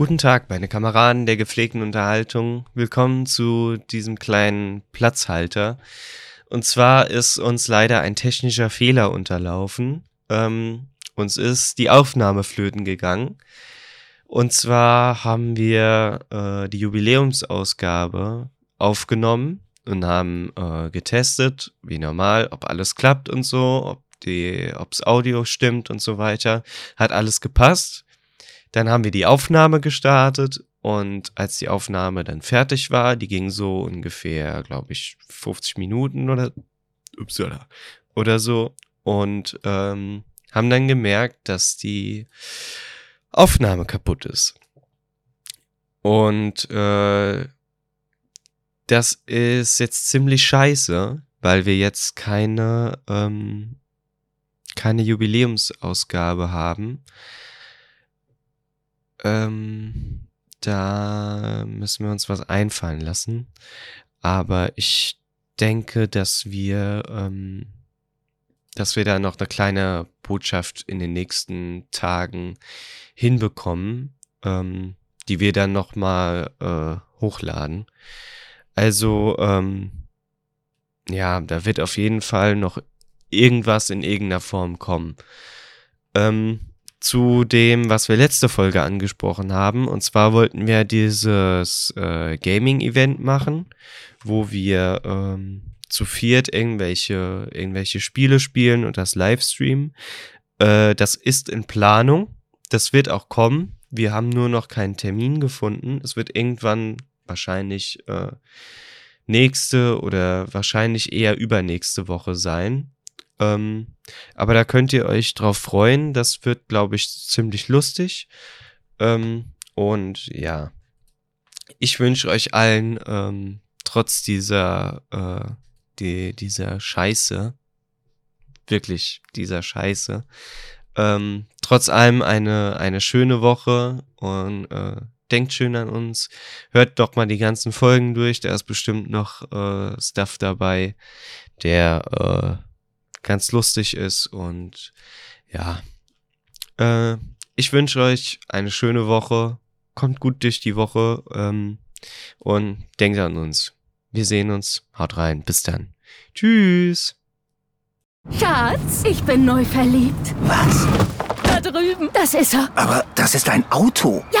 Guten Tag, meine Kameraden der gepflegten Unterhaltung. Willkommen zu diesem kleinen Platzhalter. Und zwar ist uns leider ein technischer Fehler unterlaufen. Ähm, uns ist die Aufnahme flöten gegangen. Und zwar haben wir äh, die Jubiläumsausgabe aufgenommen und haben äh, getestet, wie normal, ob alles klappt und so, ob ob's Audio stimmt und so weiter. Hat alles gepasst. Dann haben wir die Aufnahme gestartet und als die Aufnahme dann fertig war, die ging so ungefähr, glaube ich, 50 Minuten oder, upsala, oder so und ähm, haben dann gemerkt, dass die Aufnahme kaputt ist. Und äh, das ist jetzt ziemlich scheiße, weil wir jetzt keine ähm, keine Jubiläumsausgabe haben. Ähm, da müssen wir uns was einfallen lassen. Aber ich denke, dass wir, ähm, dass wir da noch eine kleine Botschaft in den nächsten Tagen hinbekommen, ähm, die wir dann noch mal äh, hochladen. Also ähm, ja, da wird auf jeden Fall noch irgendwas in irgendeiner Form kommen. Ähm, zu dem, was wir letzte Folge angesprochen haben. Und zwar wollten wir dieses äh, Gaming-Event machen, wo wir ähm, zu viert irgendwelche, irgendwelche Spiele spielen und das Livestreamen. Äh, das ist in Planung. Das wird auch kommen. Wir haben nur noch keinen Termin gefunden. Es wird irgendwann wahrscheinlich äh, nächste oder wahrscheinlich eher übernächste Woche sein. Ähm, aber da könnt ihr euch drauf freuen. Das wird, glaube ich, ziemlich lustig. Ähm, und ja, ich wünsche euch allen ähm, trotz dieser, äh, die, dieser Scheiße, wirklich dieser Scheiße, ähm, trotz allem eine, eine schöne Woche und äh, denkt schön an uns. Hört doch mal die ganzen Folgen durch. Da ist bestimmt noch äh, Stuff dabei, der äh, ganz lustig ist. Und ja, äh, ich wünsche euch eine schöne Woche. Kommt gut durch die Woche ähm, und denkt an uns. Wir sehen uns. Haut rein. Bis dann. Tschüss. Schatz, ich bin neu verliebt. Was? Da drüben. Das ist er. Aber das ist ein Auto. Ja,